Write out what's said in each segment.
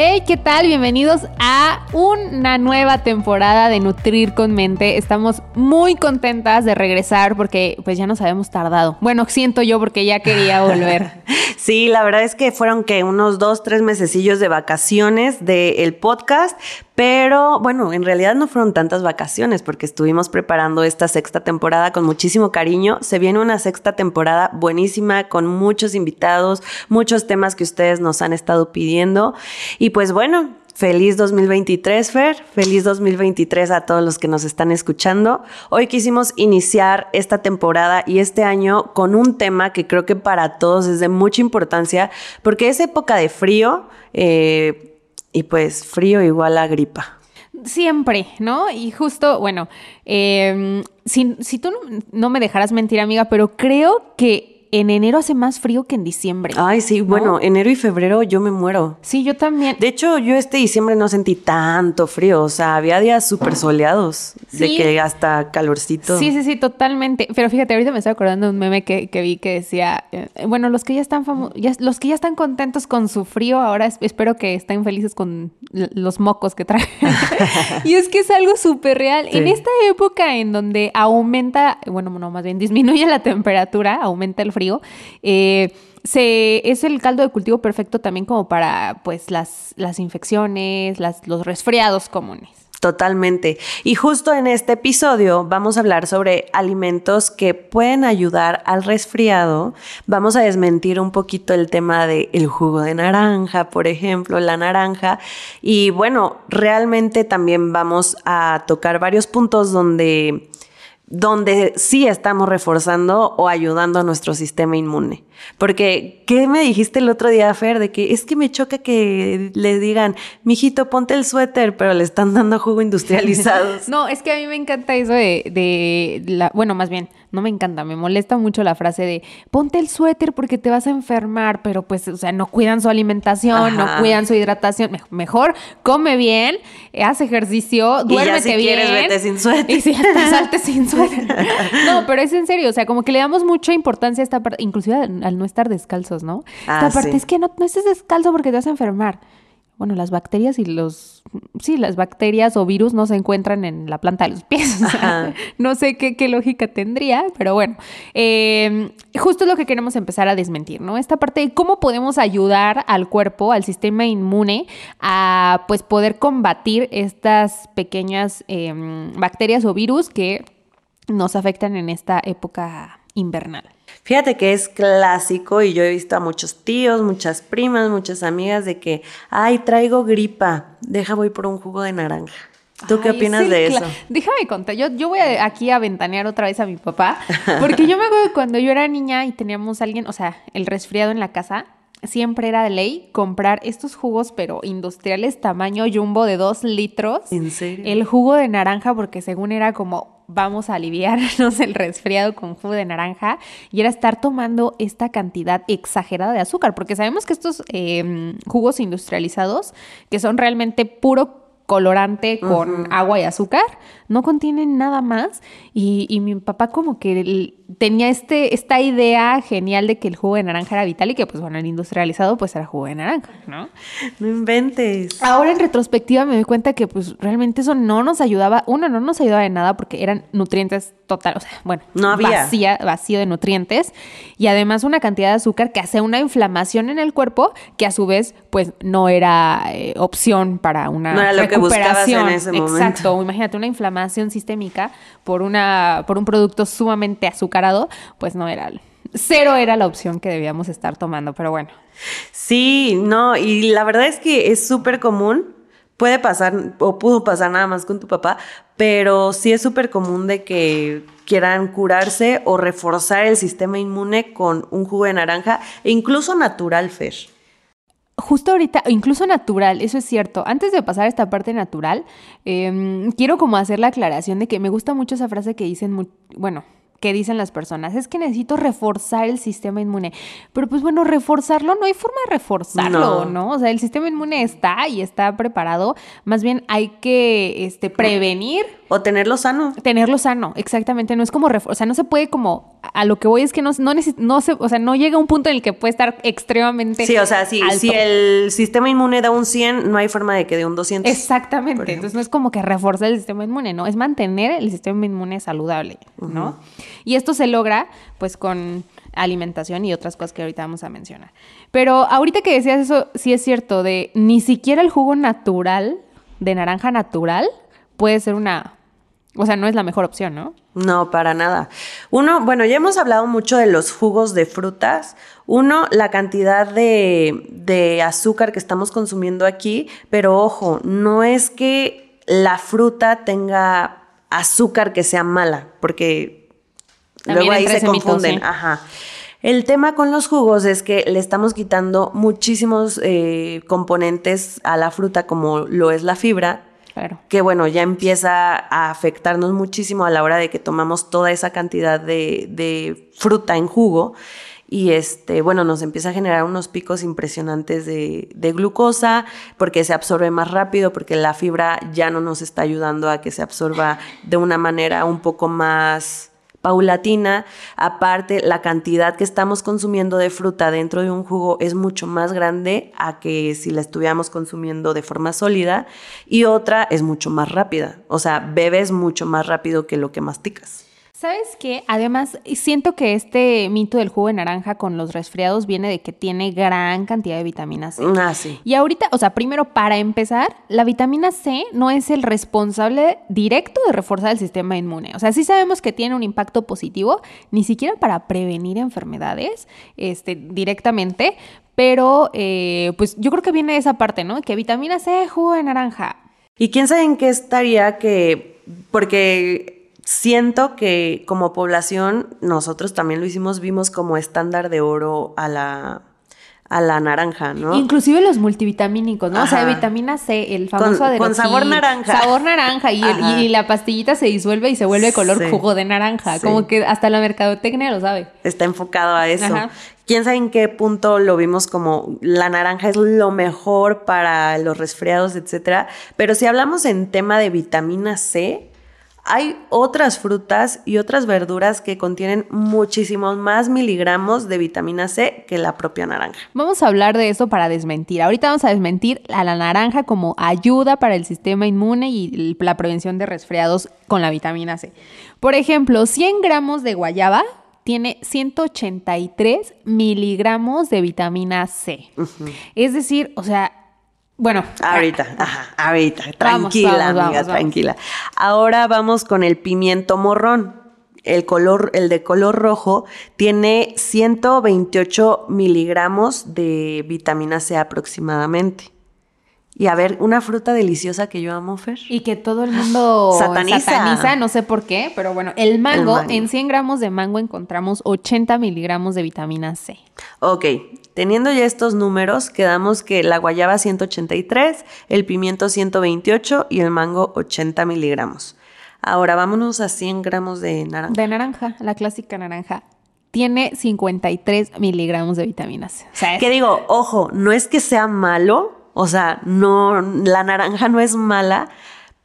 Hey, ¿qué tal? Bienvenidos a una nueva temporada de Nutrir con Mente. Estamos muy contentas de regresar porque pues ya nos habíamos tardado. Bueno, siento yo porque ya quería volver. sí, la verdad es que fueron que unos dos, tres mesecillos de vacaciones del podcast, pero bueno, en realidad no fueron tantas vacaciones porque estuvimos preparando esta sexta temporada con muchísimo cariño. Se viene una sexta temporada buenísima con muchos invitados, muchos temas que ustedes nos han estado pidiendo. Y pues bueno, Feliz 2023, Fer. Feliz 2023 a todos los que nos están escuchando. Hoy quisimos iniciar esta temporada y este año con un tema que creo que para todos es de mucha importancia porque es época de frío. Eh, y pues frío igual a gripa. Siempre, ¿no? Y justo, bueno, eh, si, tú no me dejarás mentir, amiga, pero creo que en enero hace más frío que en diciembre. Ay, sí, bueno, enero y febrero yo me muero. Sí, yo también. De hecho, yo este diciembre no sentí tanto frío, o sea, había días súper soleados, de que hasta calorcito. Sí, sí, sí, totalmente. Pero fíjate, ahorita me estoy acordando de un meme que, vi que decía, eh, bueno, los que ya están ya, los que ya están contentos con su frío, ahora espero que estén felices con los mocos que traen. y es que es algo súper real. En esta época en donde aumenta, bueno, no, más bien disminuye la temperatura, aumenta el frío, eh, se, es el caldo de cultivo perfecto también como para pues las, las infecciones, los resfriados comunes. Totalmente. Y justo en este episodio vamos a hablar sobre alimentos que pueden ayudar al resfriado. Vamos a desmentir un poquito el tema del el jugo de naranja, por ejemplo, la naranja. Y bueno, realmente también vamos a tocar varios puntos donde donde sí estamos reforzando o ayudando a nuestro sistema inmune. Porque, ¿qué me dijiste el otro día, Fer? De que es que me choca que le digan, mijito, ponte el suéter, pero le están dando jugo industrializado. no, es que a mí me encanta eso de, de la, bueno, más bien, no me encanta, me molesta mucho la frase de ponte el suéter porque te vas a enfermar, pero pues, o sea, no cuidan su alimentación, no cuidan su hidratación. Mejor come bien, haz ejercicio, duérmete y bien. Quieres, vete sin suéter. Y si salte sin suéter. No, pero es en serio, o sea, como que le damos mucha importancia a esta parte, inclusive al no estar descalzos, ¿no? esta ah, parte es que no, no estés descalzo porque te vas a enfermar. Bueno, las bacterias y los, sí, las bacterias o virus no se encuentran en la planta de los pies. no sé qué, lógica tendría, pero bueno, em, justo es lo que queremos empezar a desmentir, ¿no? Esta parte de cómo podemos ayudar al cuerpo, al sistema inmune, a pues poder combatir estas pequeñas em, bacterias o virus que nos afectan en esta época invernal. Fíjate que es clásico y yo he visto a muchos tíos, muchas primas, muchas amigas de que, ay, traigo gripa, deja voy por un jugo de naranja. ¿Tú qué opinas de eso? Déjame contar, yo, yo voy aquí a ventanear otra vez a mi papá, porque yo me acuerdo que cuando yo era niña y teníamos a alguien, o sea, el resfriado en la casa, siempre era de ley comprar estos jugos, pero industriales tamaño jumbo de dos litros. ¿En serio? El jugo de naranja, porque según era como vamos a aliviarnos el resfriado con jugo de naranja y era estar tomando esta cantidad exagerada de azúcar, porque sabemos que estos em, jugos industrializados, que son realmente puro colorante con agua y azúcar, no contienen nada más. Y, mi papá como que tenía este, esta idea genial de que el jugo de naranja era vital y que pues bueno, el industrializado pues era jugo de naranja, ¿no? No inventes. Ahora en retrospectiva me doy cuenta que pues realmente eso no nos ayudaba, uno no nos ayudaba de nada porque eran nutrientes total, o sea, bueno, no había. vacío de nutrientes y además una cantidad de azúcar que hace una inflamación en el cuerpo que a su vez pues no era eh, opción para una no era lo recuperación. Que en ese momento. Exacto, imagínate una inflamación sistémica por una por un producto sumamente azucarado, pues no era cero era la opción que debíamos estar tomando, pero bueno. Sí, no, y la verdad es que es súper común puede pasar o pudo pasar nada más con tu papá, pero sí es súper común de que quieran curarse o reforzar el sistema inmune con un jugo de naranja e incluso natural, Fer. Justo ahorita, incluso natural, eso es cierto. Antes de pasar a esta parte natural, em, quiero como hacer la aclaración de que me gusta mucho esa frase que dicen, bueno, que dicen las personas, es que necesito reforzar el sistema inmune. Pero pues bueno, reforzarlo no hay forma de reforzarlo, ¿no? O sea, el sistema inmune está y está preparado, más bien hay que este, prevenir. O tenerlo sano. Tenerlo sano, exactamente. No es como, o sea, no se puede como, a lo que voy es que no, no, no se, o sea, no llega a un punto en el que puede estar extremadamente Sí, o sea, si, si el sistema inmune da un 100, no hay forma de que dé un 200. Exactamente. Entonces no es como que reforzar el sistema inmune, no, es mantener el sistema inmune saludable, ¿no? Y esto se logra pues con alimentación y otras cosas que ahorita vamos a mencionar. Pero ahorita que decías eso, sí es cierto, de ni siquiera el jugo natural, de naranja natural, puede ser una, o sea, no es la mejor opción, ¿no? No, para nada. Uno, bueno, ya hemos hablado mucho de los jugos de frutas. Uno, la cantidad de, de azúcar que estamos consumiendo aquí, pero ojo, no es que la fruta tenga azúcar que sea mala, porque Luego ahí se confunden. Ajá. El tema con los jugos es que le estamos quitando muchísimos eh, componentes a la fruta, como lo es la fibra, Claro. que bueno, ya empieza a afectarnos muchísimo a la hora de que tomamos toda esa cantidad de, fruta en jugo y este, bueno, nos empieza a generar unos picos impresionantes de, de, glucosa porque se absorbe más rápido, porque la fibra ya no nos está ayudando a que se absorba de una manera un poco más paulatina. Aparte, la cantidad que estamos consumiendo de fruta dentro de un jugo es mucho más grande a que si la estuviéramos consumiendo de forma sólida. Y otra es mucho más rápida. O sea, bebes mucho más rápido que lo que masticas. ¿Sabes qué? Además, siento que este mito del jugo de naranja con los resfriados viene de que tiene gran cantidad de vitamina C. Ah, sí. Y ahorita, o sea, primero, para empezar, la vitamina C no es el responsable directo de reforzar el sistema inmune. O sea, sí sabemos que tiene un impacto positivo, ni siquiera para prevenir enfermedades este, directamente, pero eh, pues yo creo que viene de esa parte, ¿no? Que vitamina C, jugo de naranja. ¿Y quién sabe en qué estaría que, porque siento que como población nosotros también lo hicimos, vimos como estándar de oro a la, a la naranja, ¿no? Inclusive los multivitamínicos, ¿no? O sea, vitamina C, el famoso con, con sabor naranja. Sabor naranja y, y, la pastillita se disuelve y se vuelve color jugo de naranja. Como que hasta la mercadotecnia lo sabe. Está enfocado a eso. Quién sabe en qué punto lo vimos como la naranja es lo mejor para los resfriados, etcétera. Pero si hablamos en tema de vitamina C, hay otras frutas y otras verduras que contienen muchísimos más miligramos de vitamina C que la propia naranja. Vamos a hablar de eso para desmentir. Ahorita vamos a desmentir a la naranja como ayuda para el sistema inmune y la prevención de resfriados con la vitamina C. Por ejemplo, 100 gramos de guayaba tiene 183 miligramos de vitamina C. Es decir, o sea, bueno. Ahorita, ah, ajá, ahorita. Tranquila, amiga, tranquila. Ahora vamos con el pimiento morrón. El color, el de color rojo, tiene 128 miligramos de vitamina C aproximadamente. Y a ver, una fruta deliciosa que yo amo, Fer. Y que todo el mundo sataniza. no sé por qué, pero bueno, el mango, en 100 gramos de mango encontramos 80 miligramos de vitamina C. Ok, Teniendo ya estos números, quedamos que la guayaba 183, el pimiento 128 y el mango 80 miligramos. Ahora vámonos a 100 gramos de naranja. De naranja, la clásica naranja. Tiene 53 miligramos de vitaminas. O Que digo, ojo, no es que sea malo, o sea, no, la naranja no es mala,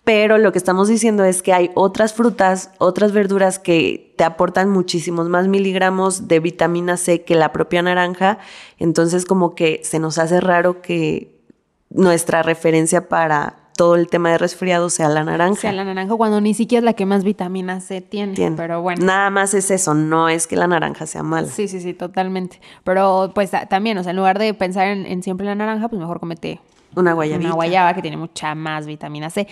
pero lo que estamos diciendo es que hay otras frutas, otras verduras que te aportan muchísimos más miligramos de vitamina C que la propia naranja. Entonces como que se nos hace raro que nuestra referencia para todo el tema de resfriado sea la naranja. Sea la naranja cuando ni siquiera es la que más vitamina C tiene, tiene. Pero bueno. Nada más es eso, no es que la naranja sea mala. Sí, sí, sí, totalmente. Pero pues también, o sea, en lugar de pensar en, en siempre la naranja, pues mejor comete una guayabita. Una guayaba que tiene mucha más vitamina C.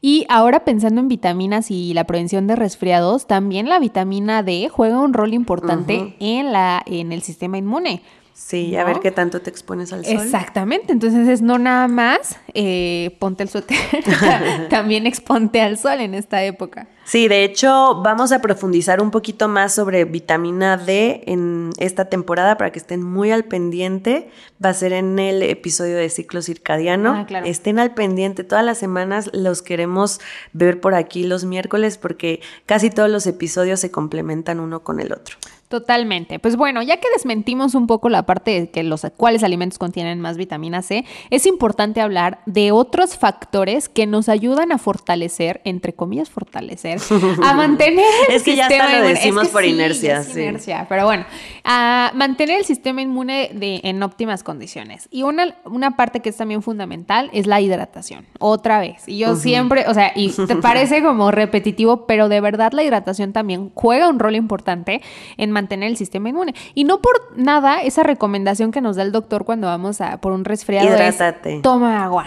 Y ahora pensando en vitaminas y la prevención de resfriados, también la vitamina D juega un rol importante en, la, en el sistema inmune. Sí, a ver qué tanto te expones al sol. Exactamente, entonces es no nada más eh, ponte el suéter, también exponte al sol en esta época. Sí, de hecho vamos a profundizar un poquito más sobre vitamina D en esta temporada para que estén muy al pendiente. Va a ser en el episodio de ciclo circadiano. Ah, claro. Estén al pendiente, todas las semanas los queremos ver por aquí los miércoles porque casi todos los episodios se complementan uno con el otro. Totalmente. Pues bueno, ya que desmentimos un poco la parte de que los cuáles alimentos contienen más vitamina C, es importante hablar de otros factores que nos ayudan a fortalecer, entre comillas, fortalecer, a mantener el es que ya lo decimos por inercia, sí, inercia, pero bueno, a mantener el sistema inmune de, en óptimas condiciones. Y una, una parte que es también fundamental es la hidratación. Otra vez. Y yo siempre, o sea, y te parece como repetitivo, pero de verdad la hidratación también juega un rol importante en mantener el sistema inmune. Y no por nada esa recomendación que nos da el doctor cuando vamos a por un resfriado Hidrátate. toma agua,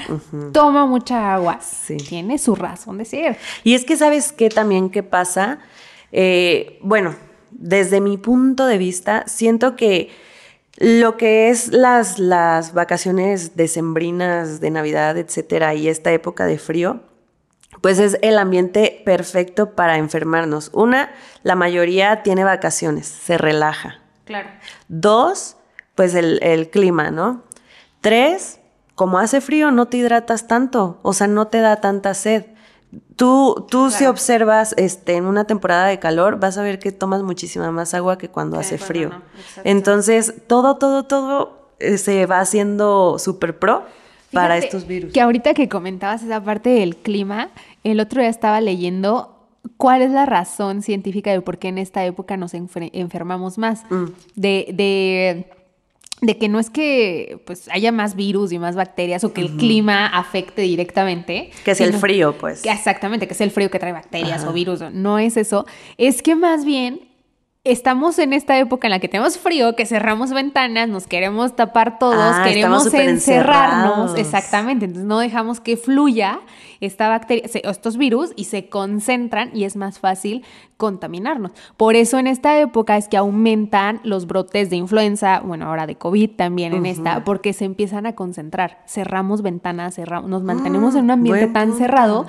toma mucha agua. Tiene su razón de ser. Y es que sabes qué también qué pasa, eh, bueno, desde mi punto de vista, siento que lo que es las, las vacaciones decembrinas de Navidad, etcétera, y esta época de frío, pues es el ambiente perfecto para enfermarnos. Una, la mayoría tiene vacaciones, se relaja. Claro. Dos, pues el, clima, ¿no? Tres, como hace frío, no te hidratas tanto, o sea, no te da tanta sed. Tú, tú si observas este, en una temporada de calor, vas a ver que tomas muchísima más agua que cuando hace frío. Entonces, todo, todo, todo eh, se va haciendo súper pro para estos virus. Que ahorita que comentabas esa parte del clima, el otro día estaba leyendo cuál es la razón científica de por qué en esta época nos enfermamos más. Mm. De, de, de, que no es que pues haya más virus y más bacterias o que el clima afecte directamente. Que es el frío, pues. exactamente, que es el frío que trae bacterias o virus. No es eso. Es que más bien estamos en esta época en la que tenemos frío, que cerramos ventanas, nos queremos tapar todos, ah, queremos encerrarnos. Exactamente. Entonces no dejamos que fluya esta bacteria, estos virus y se concentran y es más fácil contaminarnos. Por eso en esta época es que aumentan los brotes de influenza, bueno, ahora de COVID también en esta, porque se empiezan a concentrar. Cerramos ventanas, cerramos, nos mantenemos en un ambiente tan cerrado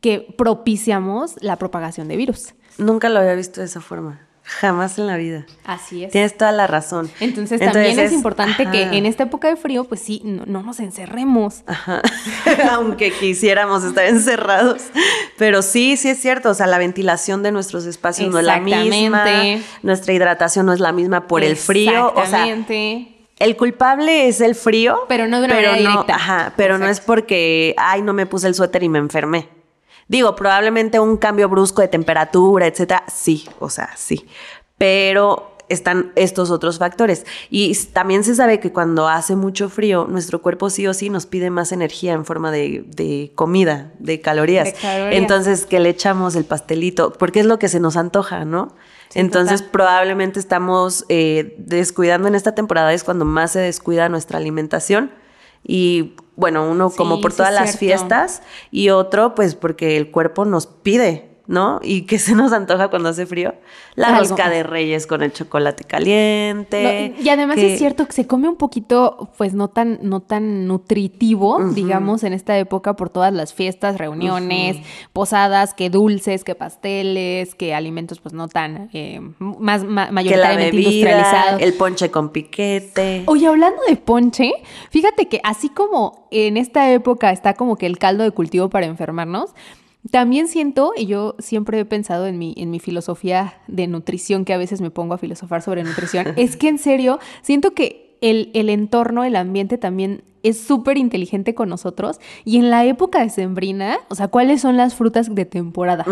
que propiciamos la propagación de virus. Nunca lo había visto de esa forma. Jamás en la vida. Así es. Tienes toda la razón. Entonces, también es, importante que en esta época de frío, pues sí, no, nos encerremos. Ajá. Aunque quisiéramos estar encerrados. Pero sí, sí es cierto. O sea, la ventilación de nuestros espacios no es la misma. Nuestra hidratación no es la misma por el frío. Exactamente. el culpable es el frío. Pero no de una manera directa. Ajá, pero no es porque, ay, no me puse el suéter y me enfermé. Digo, probablemente un cambio brusco de temperatura, etcétera, sí, o sea, sí. Pero están estos otros factores. Y también se sabe que cuando hace mucho frío, nuestro cuerpo sí o sí nos pide más energía en forma de, comida, de calorías. Entonces, que le echamos el pastelito, porque es lo que se nos antoja, ¿no? Entonces, probablemente estamos eh, descuidando en esta temporada, es cuando más se descuida nuestra alimentación y bueno, uno como por todas las fiestas y otro pues porque el cuerpo nos pide ¿no? Y que se nos antoja cuando hace frío. La rosca de reyes con el chocolate caliente. y además es cierto que se come un poquito, pues no tan, no tan nutritivo, digamos, en esta época por todas las fiestas, reuniones, posadas, que dulces, que pasteles, que alimentos pues no tan, eh, más, mayoritariamente industrializados. El ponche con piquete. Oye, hablando de ponche, fíjate que así como en esta época está como que el caldo de cultivo para enfermarnos, también siento, y yo siempre he pensado en mi, en mi filosofía de nutrición, que a veces me pongo a filosofar sobre nutrición, es que en serio, siento que el, el entorno, el ambiente también es súper inteligente con nosotros. Y en la época de sembrina, o sea, ¿cuáles son las frutas de temporada?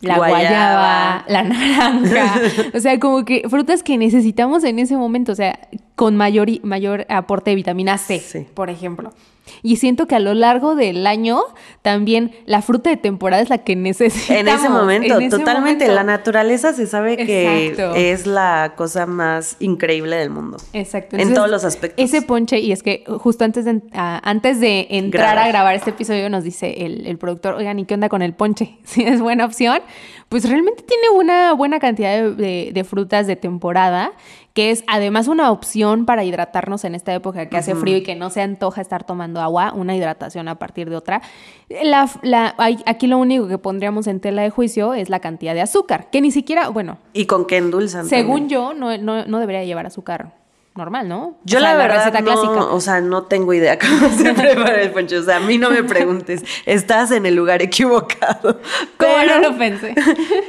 La guayaba. la naranja, o sea, como que frutas que necesitamos en ese momento, o sea, con mayor, mayor aporte de vitamina C, por ejemplo. Y siento que a lo largo del año también la fruta de temporada es la que necesitamos. En ese momento, totalmente. La naturaleza se sabe que es la cosa más increíble del mundo. Exacto. en todos los aspectos. Ese ponche, y es que justo antes de, antes de entrar a grabar este episodio nos dice el, productor, oigan, ¿y qué onda con el ponche? Si es buena opción. Pues realmente tiene una buena cantidad de frutas de temporada que es además una opción para hidratarnos en esta época que hace frío y que no se antoja estar tomando agua, una hidratación a partir de otra. La, la, aquí lo único que pondríamos en tela de juicio es la cantidad de azúcar, que ni siquiera, bueno. ¿Y con qué endulzan? Según yo, no, no, no debería llevar azúcar normal, ¿no? Yo la, verdad no, o sea, no tengo idea cómo se prepara el ponche. O sea, a mí no me preguntes, estás en el lugar equivocado. ¿Cómo no lo pensé?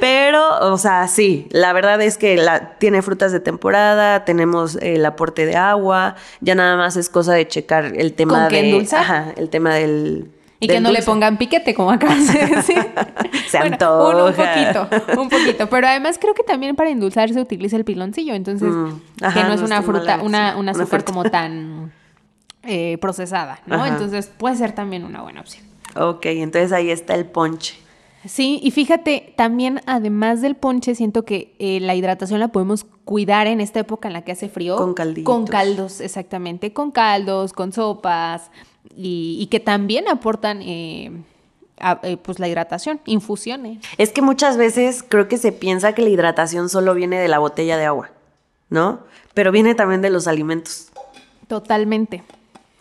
Pero, o sea, sí, la verdad es que la, tiene frutas de temporada, tenemos el aporte de agua, ya nada más es cosa de checar el tema ¿Con de... endulza? Ajá, el tema del y que no le pongan piquete, como acabas de decir. se Un, poquito, un poquito. Pero además creo que también para endulzar se utiliza el piloncillo. Entonces, mm, que no es una fruta, una, una azúcar como tan eh, procesada, ¿no? Entonces puede ser también una buena opción. Ok, entonces ahí está el ponche. Sí, y fíjate, también además del ponche, siento que eh, la hidratación la podemos cuidar en esta época en la que hace frío. Con calditos. Con caldos, exactamente. Con caldos, con sopas, y, que también aportan eh, eh, pues la hidratación, infusiones. Es que muchas veces creo que se piensa que la hidratación solo viene de la botella de agua, ¿no? Pero viene también de los alimentos. Totalmente.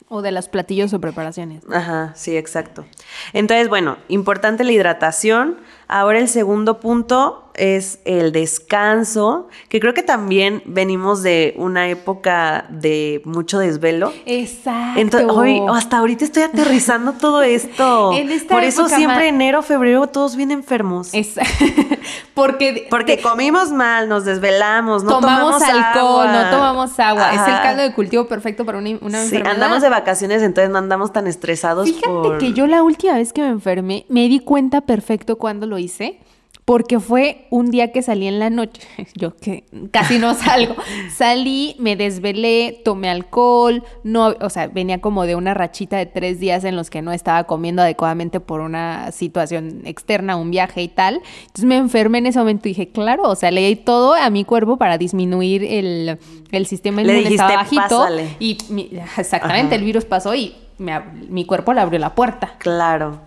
O de los platillos o preparaciones. Ajá, sí, exacto. Entonces, bueno, importante la hidratación. Ahora el segundo punto es el descanso, que creo que también venimos de una época de mucho desvelo. Exacto. Entonces, hoy, hasta ahorita estoy aterrizando todo esto. Por eso siempre enero, febrero, todos vienen enfermos. Porque, Porque comimos mal, nos desvelamos, no tomamos, alcohol, no tomamos agua. Es el caldo de cultivo perfecto para una, una sí, andamos de vacaciones, entonces no andamos tan estresados. Fíjate que yo la última vez que me enfermé, me di cuenta perfecto cuando lo hice porque fue un día que salí en la noche, yo que casi no salgo, salí, me desvelé, tomé alcohol, no, o sea, venía como de una rachita de tres días en los que no estaba comiendo adecuadamente por una situación externa, un viaje y tal. Entonces me enfermé en ese momento y dije, claro, o sea, le di todo a mi cuerpo para disminuir el, el sistema inmune estaba bajito. Y exactamente, el virus pasó y mi cuerpo le abrió la puerta. Claro.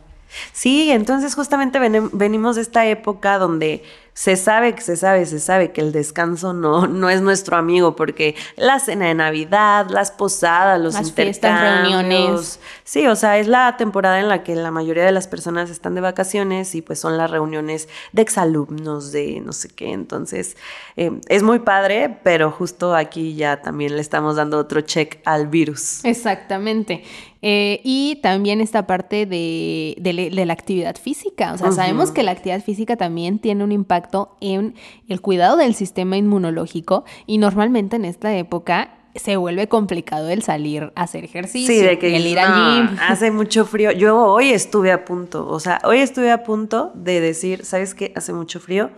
Sí, entonces justamente venimos de esta época donde se sabe que se sabe, se sabe que el descanso no, no es nuestro amigo, porque la cena de Navidad, las posadas, los las fiestas, reuniones. Sí, o sea, es la temporada en la que la mayoría de las personas están de vacaciones y pues son las reuniones de exalumnos, de no sé qué. Entonces, eh, es muy padre, pero justo aquí ya también le estamos dando otro check al virus. Exactamente. Eh, y también esta parte de, la actividad física. O sea, sabemos que la actividad física también tiene un impacto en el cuidado del sistema inmunológico y normalmente en esta época se vuelve complicado el salir a hacer ejercicio, sí, de que el ir al gym. Hace mucho frío. Yo hoy estuve a punto, o sea, hoy estuve a punto de decir, ¿sabes qué? Hace mucho frío,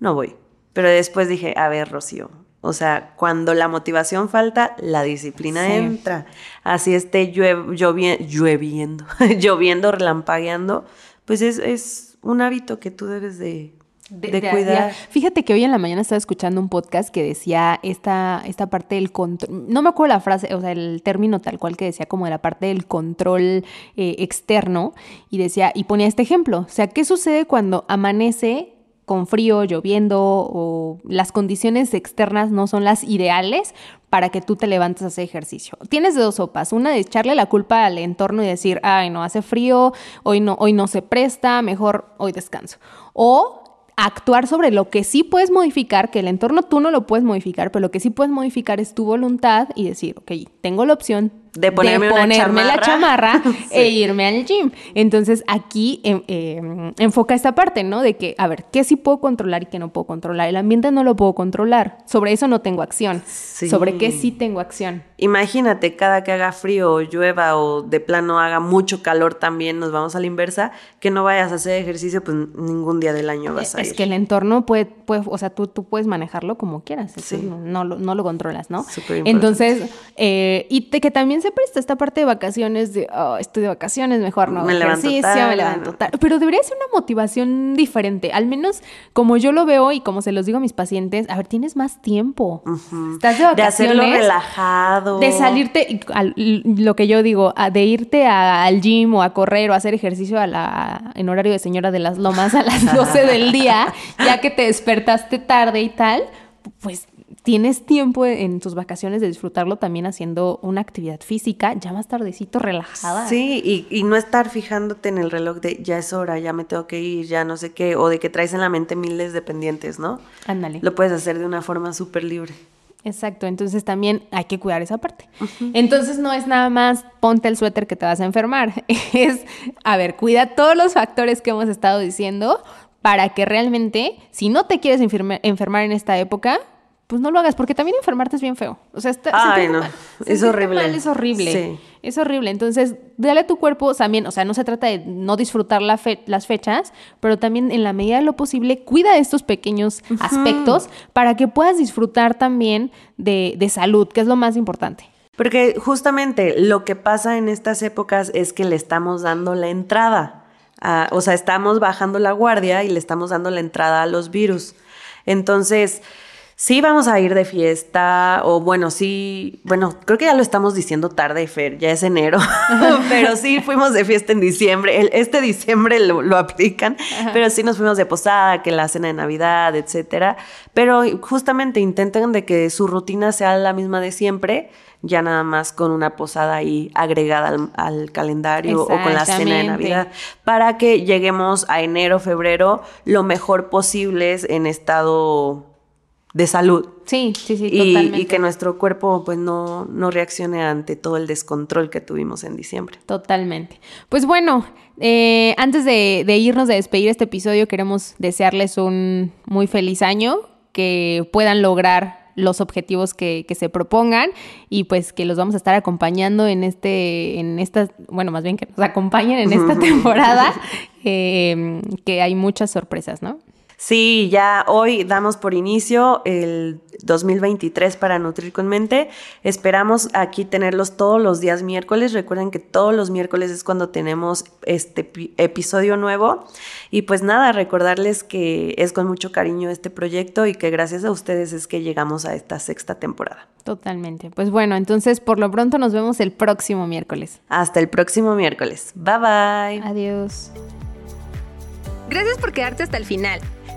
no voy. Pero después dije, a ver, Rocío, o sea, cuando la motivación falta, la disciplina entra. Así esté lloviendo, lloviendo, relampagueando, pues es, un hábito que tú debes de, cuidar. Fíjate que hoy en la mañana estaba escuchando un podcast que decía esta, esta parte del control, no me acuerdo la frase, o sea, el término tal cual que decía como de la parte del control eh, externo y decía, y ponía este ejemplo, o sea, ¿qué sucede cuando amanece con frío, lloviendo o las condiciones externas no son las ideales para que tú te levantes a hacer ejercicio. Tienes dos sopas, una de echarle la culpa al entorno y decir, ay, no hace frío, hoy no, hoy no se presta, mejor hoy descanso. O actuar sobre lo que sí puedes modificar, que el entorno tú no lo puedes modificar, pero lo que sí puedes modificar es tu voluntad y decir, ok, tengo la opción de ponerme, la chamarra e irme al gym. Entonces aquí em, em, enfoca esta parte, ¿no? De que, a ver, ¿qué sí puedo controlar y qué no puedo controlar? El ambiente no lo puedo controlar. Sobre eso no tengo acción. Sobre qué sí tengo acción. Imagínate, cada que haga frío o llueva o de plano haga mucho calor también, nos vamos a la inversa, que no vayas a hacer ejercicio, pues ningún día del año vas a ir. Es que el entorno puede, puede o sea, tú, tú puedes manejarlo como quieras. no, no, lo controlas, ¿no? Entonces, eh, y que también se presta esta parte de vacaciones de, oh, estoy de vacaciones, mejor no me ejercicio, me levanto tarde. Pero debería ser una motivación diferente, al menos como yo lo veo y como se los digo a mis pacientes, a ver, tienes más tiempo. Estás de vacaciones. De hacerlo relajado. De salirte, lo que yo digo, de irte al gym o a correr o a hacer ejercicio a la, en horario de señora de las lomas a las 12 del día, ya que te despertaste tarde y tal, pues tienes tiempo en tus vacaciones de disfrutarlo también haciendo una actividad física, ya más tardecito, relajada. Sí, y, y, no estar fijándote en el reloj de ya es hora, ya me tengo que ir, ya no sé qué, o de que traes en la mente miles de pendientes, ¿no? Ándale. Lo puedes hacer de una forma súper libre. Exacto, entonces también hay que cuidar esa parte. Entonces no es nada más ponte el suéter que te vas a enfermar, es, a ver, cuida todos los factores que hemos estado diciendo para que realmente, si no te quieres enfermar en esta época, pues no lo hagas, porque también enfermarte es bien feo. O sea, está, Ay, no. es horrible. es horrible. Es horrible. Entonces, dale a tu cuerpo también, o sea, no se trata de no disfrutar la las fechas, pero también en la medida de lo posible, cuida estos pequeños aspectos para que puedas disfrutar también de, de salud, que es lo más importante. Porque justamente lo que pasa en estas épocas es que le estamos dando la entrada. o sea, estamos bajando la guardia y le estamos dando la entrada a los virus. Entonces, sí vamos a ir de fiesta, o bueno, sí, bueno, creo que ya lo estamos diciendo tarde, Fer, ya es enero, pero sí fuimos de fiesta en diciembre, este diciembre lo, aplican, pero sí nos fuimos de posada, que la cena de Navidad, etcétera, pero justamente intenten de que su rutina sea la misma de siempre, ya nada más con una posada ahí agregada al, calendario o con la cena de Navidad, para que lleguemos a enero, febrero lo mejor posible en estado de salud. Sí, sí, sí, y, totalmente. Y que nuestro cuerpo pues no, no reaccione ante todo el descontrol que tuvimos en diciembre. Totalmente. Pues bueno, eh, antes de, irnos de despedir este episodio, queremos desearles un muy feliz año, que puedan lograr los objetivos que, se propongan y pues que los vamos a estar acompañando en este, en esta, bueno, más bien que nos acompañen en esta temporada, eh, que hay muchas sorpresas, ¿no? Sí, ya hoy damos por inicio el 2023 para Nutrir con Mente. Esperamos aquí tenerlos todos los días miércoles. Recuerden que todos los miércoles es cuando tenemos este episodio nuevo. Y pues nada, recordarles que es con mucho cariño este proyecto y que gracias a ustedes es que llegamos a esta sexta temporada. Totalmente. Pues bueno, entonces por lo pronto nos vemos el próximo miércoles. Hasta el próximo miércoles. Bye bye. Adiós. Gracias por quedarte hasta el final.